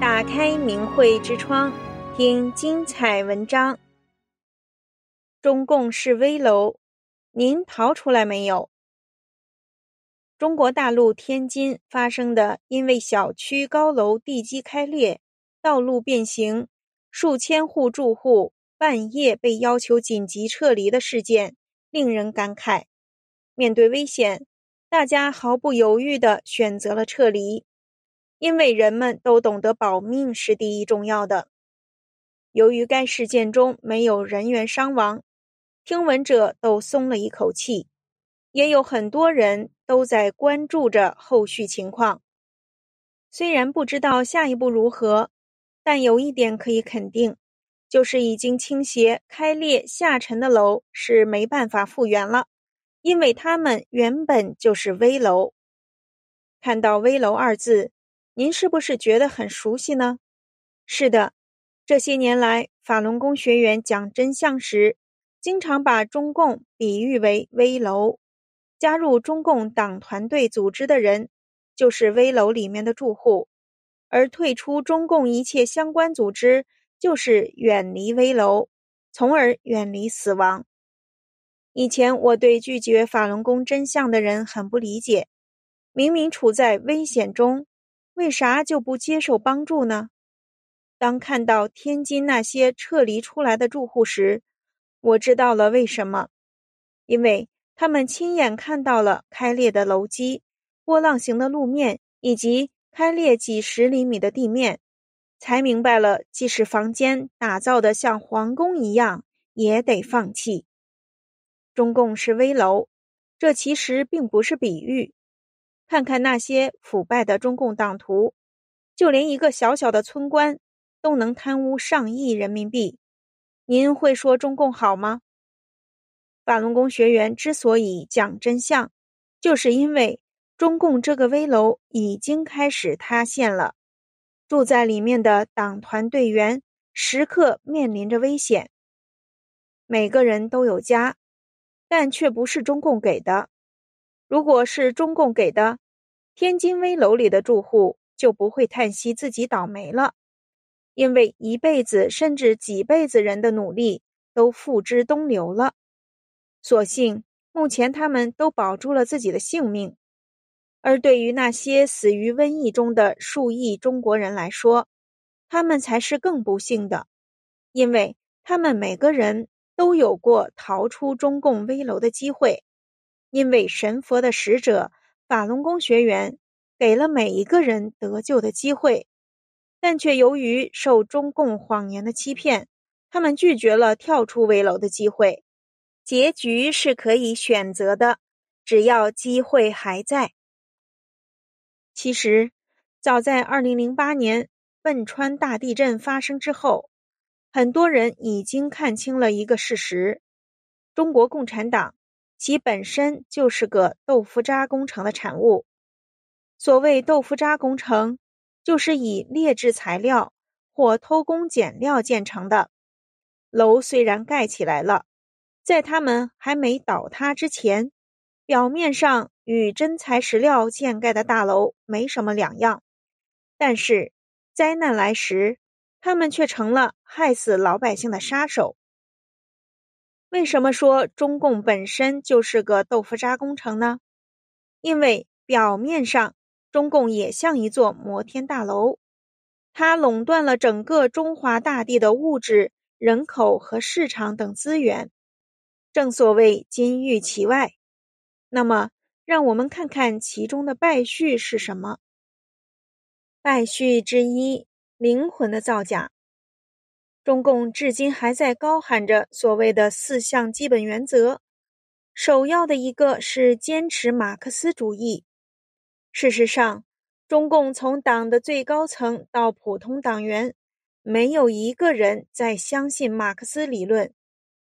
打开明慧之窗，听精彩文章。中共是危楼，您逃出来没有？中国大陆天津发生的因为小区高楼地基开裂、道路变形、数千户住户半夜被要求紧急撤离的事件，令人感慨。面对危险，大家毫不犹豫地选择了撤离。因为人们都懂得保命是第一重要的。由于该事件中没有人员伤亡，听闻者都松了一口气，也有很多人都在关注着后续情况。虽然不知道下一步如何，但有一点可以肯定，就是已经倾斜、开裂、下沉的楼是没办法复原了，因为它们原本就是危楼。看到“危楼”二字，您是不是觉得很熟悉呢？是的，这些年来，法轮功学员讲真相时，经常把中共比喻为危楼。加入中共党团队组织的人，就是危楼里面的住户；而退出中共一切相关组织，就是远离危楼，从而远离死亡。以前我对拒绝法轮功真相的人很不理解，明明处在危险中。为啥就不接受帮助呢？当看到天津那些撤离出来的住户时，我知道了为什么，因为他们亲眼看到了开裂的楼基、波浪形的路面以及开裂几十厘米的地面，才明白了，即使房间打造的像皇宫一样，也得放弃。中共是危楼，这其实并不是比喻。看看那些腐败的中共党徒，就连一个小小的村官都能贪污上亿人民币。您会说中共好吗？法轮功学员之所以讲真相，就是因为中共这个危楼已经开始塌陷了，住在里面的党团队员时刻面临着危险。每个人都有家，但却不是中共给的。如果是中共给的，天津危楼里的住户就不会叹息自己倒霉了，因为一辈子甚至几辈子人的努力都付之东流了。所幸目前他们都保住了自己的性命，而对于那些死于瘟疫中的数亿中国人来说，他们才是更不幸的，因为他们每个人都有过逃出中共危楼的机会。因为神佛的使者法轮功学员给了每一个人得救的机会，但却由于受中共谎言的欺骗，他们拒绝了跳出危楼的机会。结局是可以选择的，只要机会还在。其实，早在二零零八年汶川大地震发生之后，很多人已经看清了一个事实：中国共产党。其本身就是个豆腐渣工程的产物。所谓豆腐渣工程，就是以劣质材料或偷工减料建成的。楼虽然盖起来了，在他们还没倒塌之前，表面上与真材实料建盖的大楼没什么两样，但是灾难来时，他们却成了害死老百姓的杀手。为什么说中共本身就是个豆腐渣工程呢？因为表面上中共也像一座摩天大楼，它垄断了整个中华大地的物质、人口和市场等资源。正所谓金玉其外。那么，让我们看看其中的败絮是什么。败絮之一：灵魂的造假。中共至今还在高喊着所谓的四项基本原则，首要的一个是坚持马克思主义。事实上，中共从党的最高层到普通党员，没有一个人在相信马克思理论，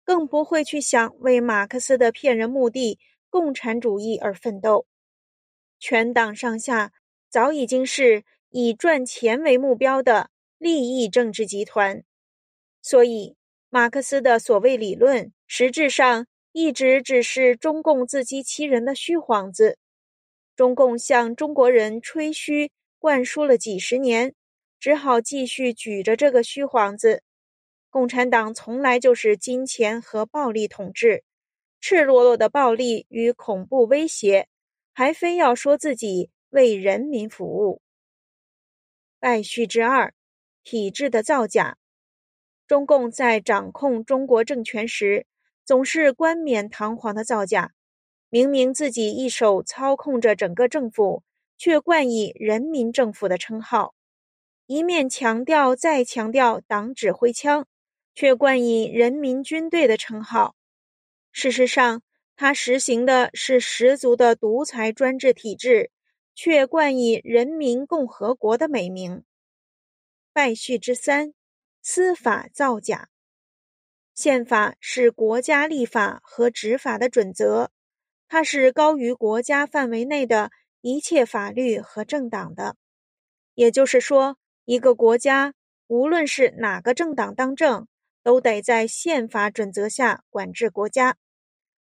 更不会去想为马克思的骗人目的——共产主义而奋斗。全党上下早已经是以赚钱为目标的利益政治集团。所以，马克思的所谓理论，实质上一直只是中共自欺欺人的虚幌子。中共向中国人吹嘘灌输了几十年，只好继续举着这个虚幌子。共产党从来就是金钱和暴力统治，赤裸裸的暴力与恐怖威胁，还非要说自己为人民服务。败絮之二，体制的造假。中共在掌控中国政权时，总是冠冕堂皇的造假，明明自己一手操控着整个政府，却冠以人民政府的称号，一面强调再强调党指挥枪，却冠以人民军队的称号。事实上，他实行的是十足的独裁专制体制，却冠以人民共和国的美名。败絮之三。司法造假，宪法是国家立法和执法的准则，它是高于国家范围内的一切法律和政党的。也就是说，一个国家无论是哪个政党当政，都得在宪法准则下管制国家。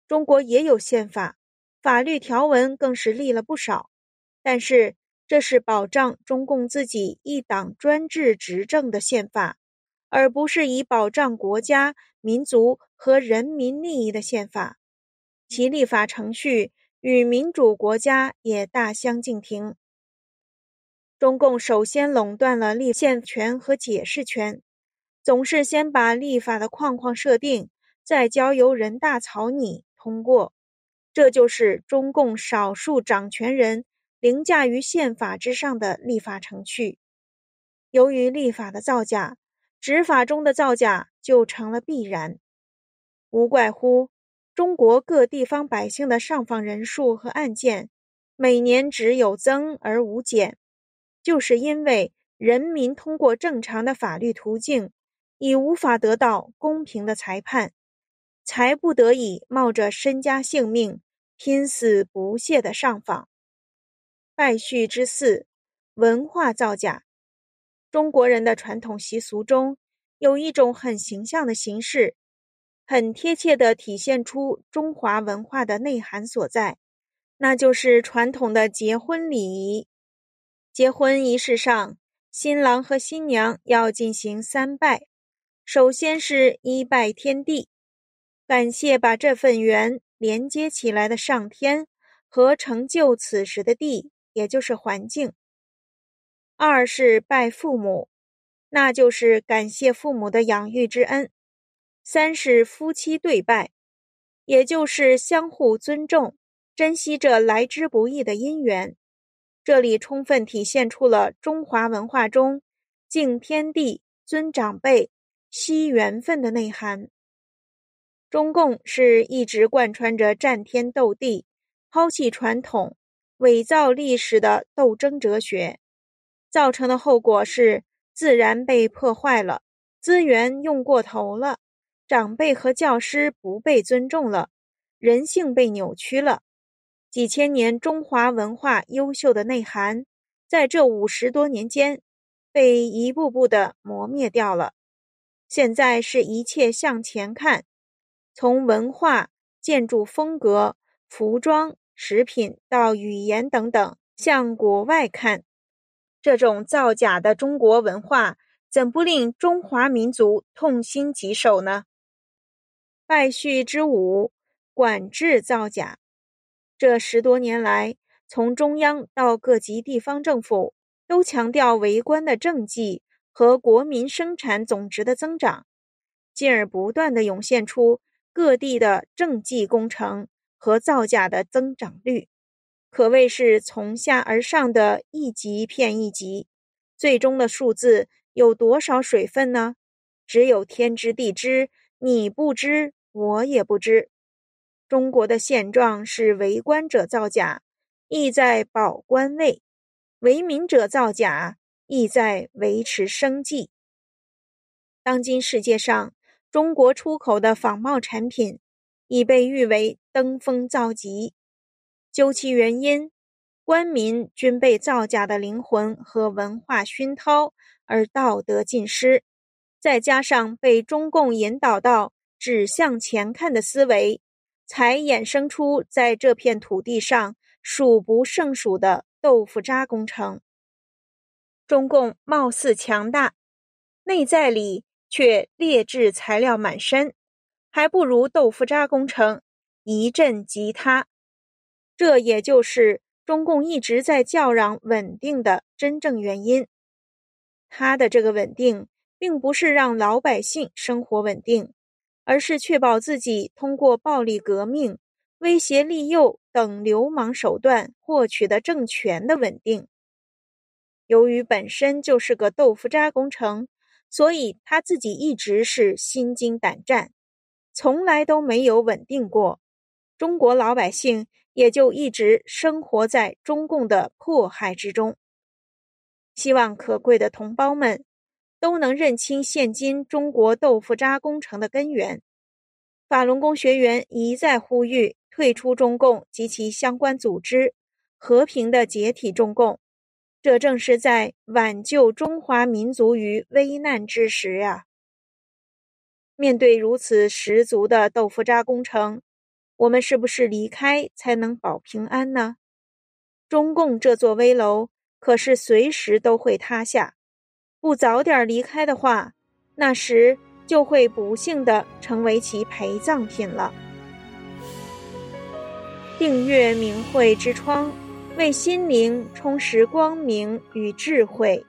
中国也有宪法，法律条文更是立了不少，但是这是保障中共自己一党专制执政的宪法。而不是以保障国家、民族和人民利益的宪法，其立法程序与民主国家也大相径庭。中共首先垄断了立宪权和解释权，总是先把立法的框框设定，再交由人大草拟通过，这就是中共少数掌权人凌驾于宪法之上的立法程序。由于立法的造假，执法中的造假就成了必然，无怪乎中国各地方百姓的上访人数和案件每年只有增而无减，就是因为人民通过正常的法律途径已无法得到公平的裁判，才不得已冒着身家性命拼死不懈的上访。败絮之四，文化造假。中国人的传统习俗中，有一种很形象的形式，很贴切地体现出中华文化的内涵所在，那就是传统的结婚礼仪。结婚仪式上，新郎和新娘要进行三拜，首先是一拜天地，感谢把这份缘连接起来的上天和成就此时的地，也就是环境。二是拜父母，那就是感谢父母的养育之恩；三是夫妻对拜，也就是相互尊重、珍惜这来之不易的姻缘。这里充分体现出了中华文化中敬天地、尊长辈、惜缘分的内涵。中共是一直贯穿着战天斗地、抛弃传统、伪造历史的斗争哲学。造成的后果是，自然被破坏了，资源用过头了，长辈和教师不被尊重了，人性被扭曲了，几千年中华文化优秀的内涵，在这五十多年间，被一步步的磨灭掉了。现在是一切向前看，从文化、建筑风格、服装、食品到语言等等，向国外看。这种造假的中国文化，怎不令中华民族痛心疾首呢？败絮之五，管制造假。这十多年来，从中央到各级地方政府，都强调为官的政绩和国民生产总值的增长，进而不断地涌现出各地的政绩工程和造假的增长率。可谓是从下而上的一级骗一级，最终的数字有多少水分呢？只有天知地知，你不知，我也不知。中国的现状是为官者造假，意在保官位；为民者造假，意在维持生计。当今世界上，中国出口的仿冒产品已被誉为登峰造极。究其原因，官民均被造假的灵魂和文化熏陶而道德尽失，再加上被中共引导到只向前看的思维，才衍生出在这片土地上数不胜数的豆腐渣工程。中共貌似强大，内在里却劣质材料满身，还不如豆腐渣工程一阵即塌。这也就是中共一直在叫嚷稳定的真正原因。他的这个稳定，并不是让老百姓生活稳定，而是确保自己通过暴力革命、威胁利诱等流氓手段获取的政权的稳定。由于本身就是个豆腐渣工程，所以他自己一直是心惊胆战，从来都没有稳定过。中国老百姓也就一直生活在中共的迫害之中。希望可贵的同胞们都能认清现今中国豆腐渣工程的根源。法轮功学员一再呼吁退出中共及其相关组织，和平的解体中共。这正是在挽救中华民族于危难之时呀！面对如此十足的豆腐渣工程，我们是不是离开才能保平安呢？中共这座危楼可是随时都会塌下，不早点离开的话，那时就会不幸的成为其陪葬品了。订阅明慧之窗。为心灵充实光明与智慧。